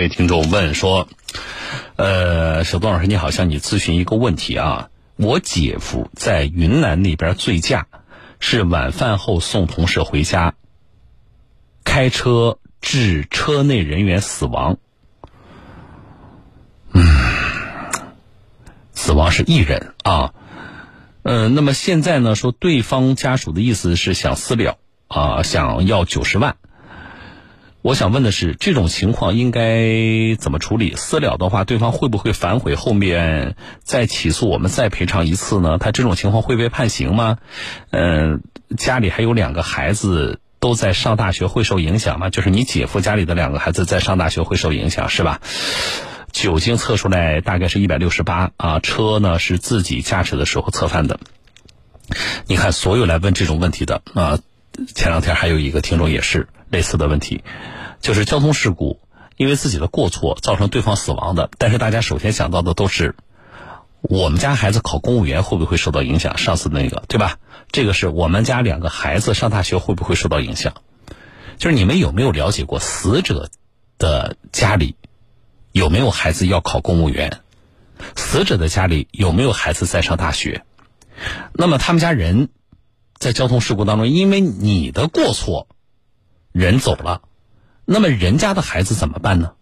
位听众问说：“呃，小东老师你好，向你咨询一个问题啊。我姐夫在云南那边醉驾，是晚饭后送同事回家，开车致车内人员死亡。嗯，死亡是一人啊。呃，那么现在呢，说对方家属的意思是想私了啊，想要九十万。”我想问的是，这种情况应该怎么处理？私了的话，对方会不会反悔？后面再起诉，我们再赔偿一次呢？他这种情况会被判刑吗？嗯，家里还有两个孩子都在上大学，会受影响吗？就是你姐夫家里的两个孩子在上大学，会受影响是吧？酒精测出来大概是一百六十八啊，车呢是自己驾驶的时候侧翻的。你看，所有来问这种问题的啊，前两天还有一个听众也是。类似的问题，就是交通事故，因为自己的过错造成对方死亡的。但是大家首先想到的都是，我们家孩子考公务员会不会受到影响？上次那个对吧？这个是我们家两个孩子上大学会不会受到影响？就是你们有没有了解过死者的家里有没有孩子要考公务员？死者的家里有没有孩子在上大学？那么他们家人在交通事故当中，因为你的过错。人走了，那么人家的孩子怎么办呢？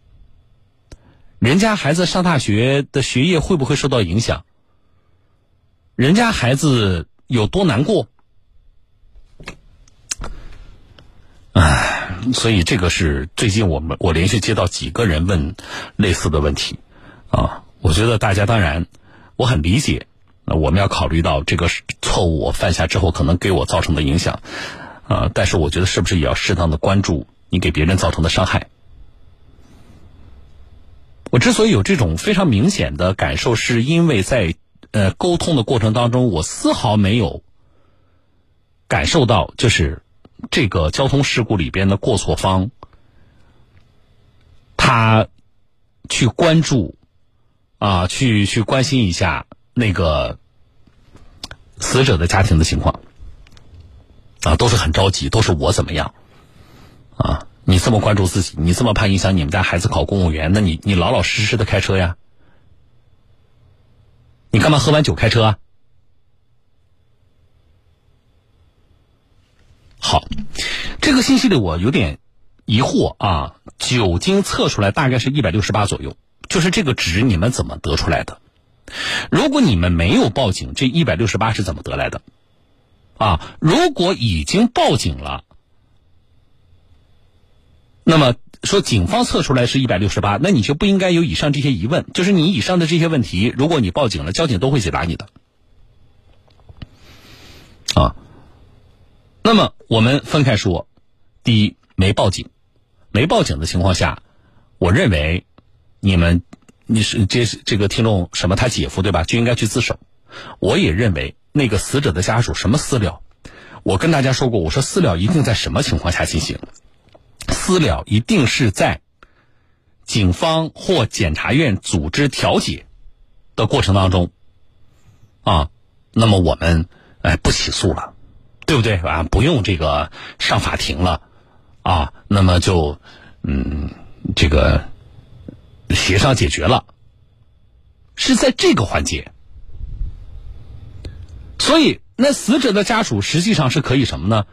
人家孩子上大学的学业会不会受到影响？人家孩子有多难过？唉，所以这个是最近我们我连续接到几个人问类似的问题啊。我觉得大家当然我很理解，那我们要考虑到这个错误我犯下之后可能给我造成的影响。啊！但是我觉得是不是也要适当的关注你给别人造成的伤害？我之所以有这种非常明显的感受，是因为在呃沟通的过程当中，我丝毫没有感受到就是这个交通事故里边的过错方，他去关注啊，去去关心一下那个死者的家庭的情况。啊，都是很着急，都是我怎么样？啊，你这么关注自己，你这么怕影响你们家孩子考公务员，那你你老老实实的开车呀？你干嘛喝完酒开车啊？好，这个信息里我有点疑惑啊，酒精测出来大概是一百六十八左右，就是这个值你们怎么得出来的？如果你们没有报警，这一百六十八是怎么得来的？啊，如果已经报警了，那么说警方测出来是一百六十八，那你就不应该有以上这些疑问。就是你以上的这些问题，如果你报警了，交警都会解答你的。啊，那么我们分开说，第一，没报警，没报警的情况下，我认为你们你是这这个听众什么他姐夫对吧，就应该去自首。我也认为。那个死者的家属什么私了？我跟大家说过，我说私了一定在什么情况下进行？私了一定是在警方或检察院组织调解的过程当中啊。那么我们哎不起诉了，对不对啊？不用这个上法庭了啊。那么就嗯这个协商解决了，是在这个环节。所以，那死者的家属实际上是可以什么呢？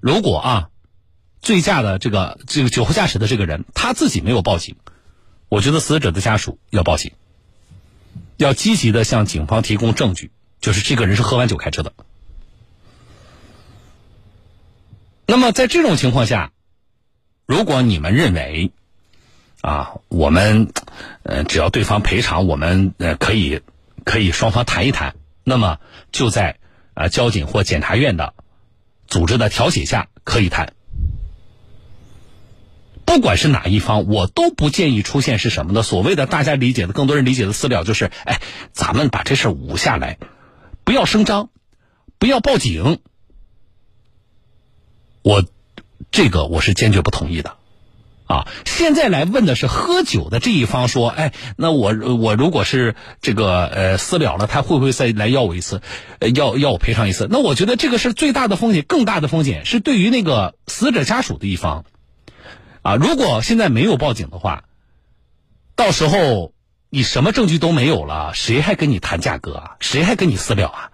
如果啊，醉驾的这个这个酒后驾驶的这个人他自己没有报警，我觉得死者的家属要报警，要积极的向警方提供证据，就是这个人是喝完酒开车的。那么在这种情况下，如果你们认为啊，我们呃只要对方赔偿，我们呃可以可以双方谈一谈。那么就在啊交警或检察院的组织的调解下可以谈，不管是哪一方，我都不建议出现是什么呢？所谓的大家理解的、更多人理解的私了，就是哎，咱们把这事捂下来，不要声张，不要报警。我这个我是坚决不同意的。啊，现在来问的是喝酒的这一方说，哎，那我我如果是这个呃私了了，他会不会再来要我一次，要要我赔偿一次？那我觉得这个是最大的风险，更大的风险是对于那个死者家属的一方。啊，如果现在没有报警的话，到时候你什么证据都没有了，谁还跟你谈价格啊？谁还跟你私了啊？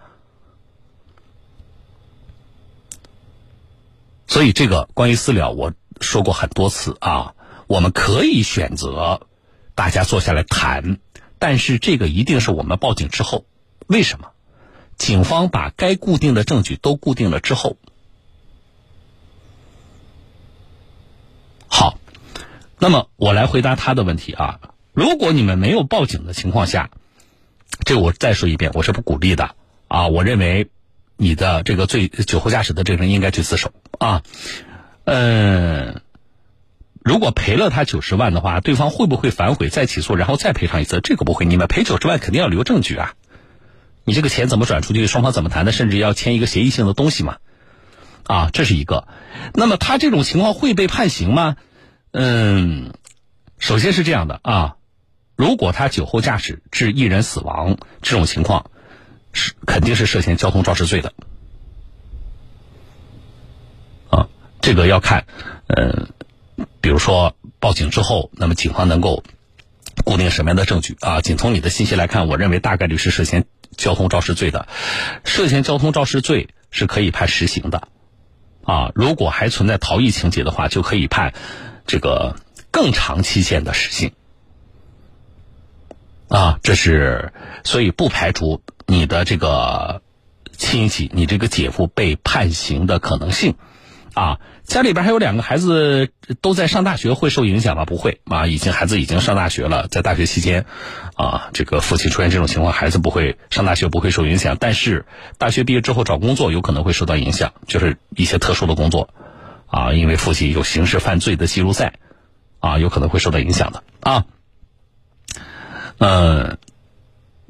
所以这个关于私了，我说过很多次啊，我们可以选择大家坐下来谈，但是这个一定是我们报警之后。为什么？警方把该固定的证据都固定了之后。好，那么我来回答他的问题啊。如果你们没有报警的情况下，这我再说一遍，我是不鼓励的啊。我认为你的这个醉酒后驾驶的这个人应该去自首啊。嗯，如果赔了他九十万的话，对方会不会反悔再起诉，然后再赔偿一次？这个不会，你们赔九十万肯定要留证据啊。你这个钱怎么转出去？双方怎么谈的？甚至要签一个协议性的东西嘛？啊，这是一个。那么他这种情况会被判刑吗？嗯，首先是这样的啊，如果他酒后驾驶致一人死亡这种情况，是肯定是涉嫌交通肇事罪的。啊，这个要看，嗯，比如说报警之后，那么警方能够固定什么样的证据啊？仅从你的信息来看，我认为大概率是涉嫌。交通肇事罪的，涉嫌交通肇事罪是可以判实刑的，啊，如果还存在逃逸情节的话，就可以判这个更长期限的实刑，啊，这是所以不排除你的这个亲戚，你这个姐夫被判刑的可能性。啊，家里边还有两个孩子都在上大学，会受影响吗？不会啊，已经孩子已经上大学了，在大学期间，啊，这个父亲出现这种情况，孩子不会上大学，不会受影响。但是大学毕业之后找工作有可能会受到影响，就是一些特殊的工作，啊，因为父亲有刑事犯罪的记录在，啊，有可能会受到影响的啊，嗯。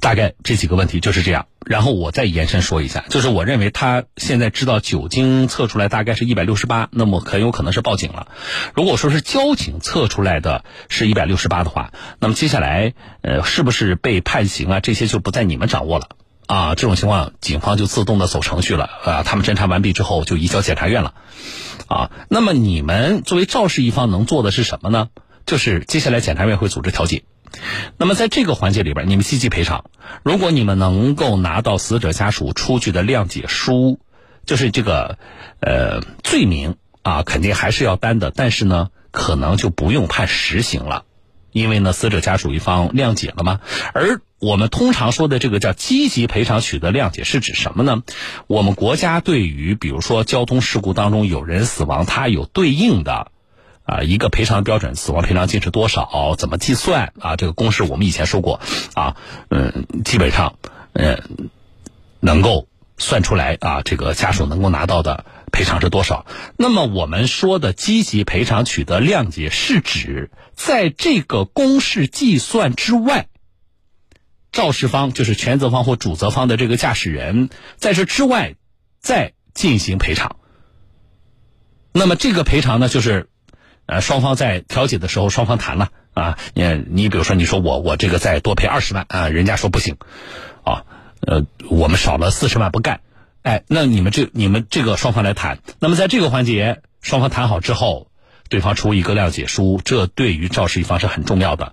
大概这几个问题就是这样，然后我再延伸说一下，就是我认为他现在知道酒精测出来大概是一百六十八，那么很有可能是报警了。如果说是交警测出来的是一百六十八的话，那么接下来呃是不是被判刑啊？这些就不在你们掌握了啊。这种情况，警方就自动的走程序了啊。他们侦查完毕之后就移交检察院了啊。那么你们作为肇事一方能做的是什么呢？就是接下来检察院会组织调解。那么在这个环节里边，你们积极赔偿。如果你们能够拿到死者家属出具的谅解书，就是这个呃罪名啊，肯定还是要担的。但是呢，可能就不用判实刑了，因为呢，死者家属一方谅解了嘛。而我们通常说的这个叫积极赔偿取得谅解，是指什么呢？我们国家对于比如说交通事故当中有人死亡，它有对应的。啊，一个赔偿标准，死亡赔偿金是多少？怎么计算？啊，这个公式我们以前说过，啊，嗯，基本上，嗯，能够算出来啊，这个家属能够拿到的赔偿是多少？那么我们说的积极赔偿取得谅解，是指在这个公式计算之外，肇事方就是全责方或主责方的这个驾驶人，在这之外再进行赔偿。那么这个赔偿呢，就是。呃，双方在调解的时候，双方谈了啊，你你比如说，你说我我这个再多赔二十万啊，人家说不行，啊，呃，我们少了四十万不干，哎，那你们这你们这个双方来谈，那么在这个环节，双方谈好之后，对方出一个谅解书，这对于肇事一方是很重要的，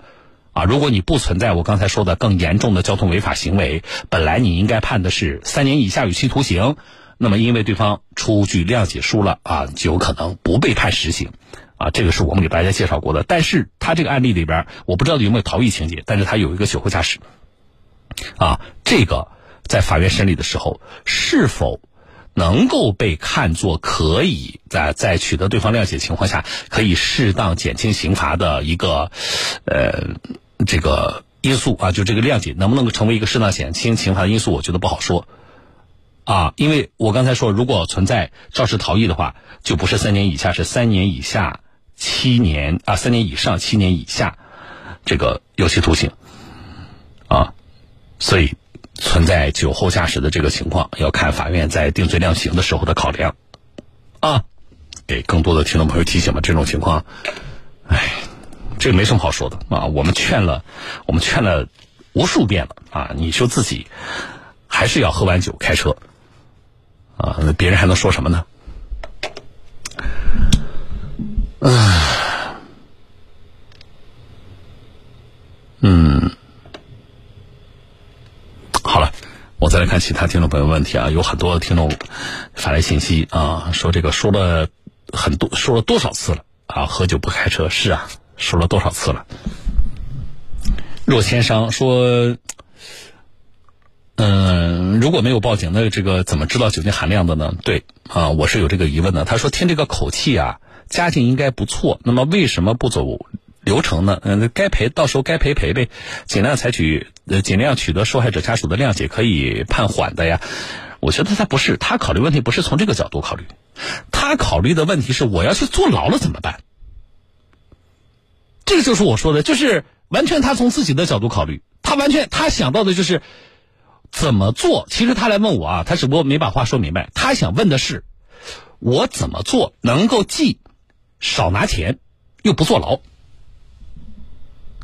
啊，如果你不存在我刚才说的更严重的交通违法行为，本来你应该判的是三年以下有期徒刑，那么因为对方出具谅解书了啊，就有可能不被判实刑。啊，这个是我们给大家介绍过的，但是他这个案例里边，我不知道有没有逃逸情节，但是他有一个酒后驾驶，啊，这个在法院审理的时候，是否能够被看作可以在在取得对方谅解情况下，可以适当减轻刑罚的一个，呃，这个因素啊，就这个谅解能不能够成为一个适当减轻刑罚的因素，我觉得不好说。啊，因为我刚才说，如果存在肇事逃逸的话，就不是三年以下，是三年以下。七年啊，三年以上，七年以下，这个有期徒刑啊，所以存在酒后驾驶的这个情况，要看法院在定罪量刑的时候的考量啊。给更多的听众朋友提醒吧，这种情况，哎，这没什么好说的啊。我们劝了，我们劝了无数遍了啊，你说自己还是要喝完酒开车啊，那别人还能说什么呢？唉。嗯。好了我再来看其他听众朋友问题啊有很多听众发来信息啊说这个说了很多说了多少次了？啊喝酒不开车是啊说了多少次了？若千商说嗯如果没有报警那这个怎么知道酒精含量的呢？对啊我是有这个疑问的。他说听这个口气啊家境应该不错，那么为什么不走？流程呢？嗯，该赔到时候该赔赔呗，尽量采取呃尽量取得受害者家属的谅解，可以判缓的呀。我觉得他不是，他考虑问题不是从这个角度考虑，他考虑的问题是我要去坐牢了怎么办？这个就是我说的，就是完全他从自己的角度考虑，他完全他想到的就是怎么做。其实他来问我啊，他只不过没把话说明白。他想问的是，我怎么做能够既少拿钱又不坐牢？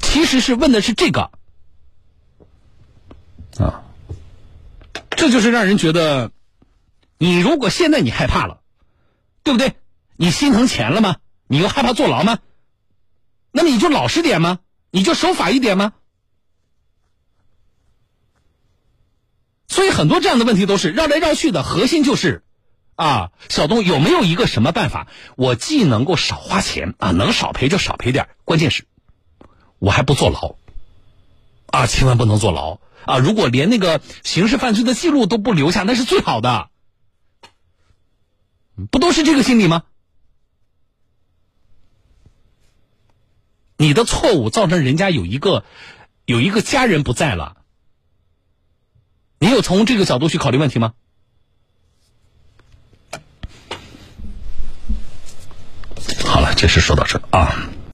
其实是问的是这个，啊，这就是让人觉得，你如果现在你害怕了，对不对？你心疼钱了吗？你又害怕坐牢吗？那么你就老实点吗？你就守法一点吗？所以很多这样的问题都是绕来绕去的，核心就是，啊，小东有没有一个什么办法，我既能够少花钱啊，能少赔就少赔点，关键是。我还不坐牢，啊，千万不能坐牢啊！如果连那个刑事犯罪的记录都不留下，那是最好的，不都是这个心理吗？你的错误造成人家有一个有一个家人不在了，你有从这个角度去考虑问题吗？好了，这事说到这啊。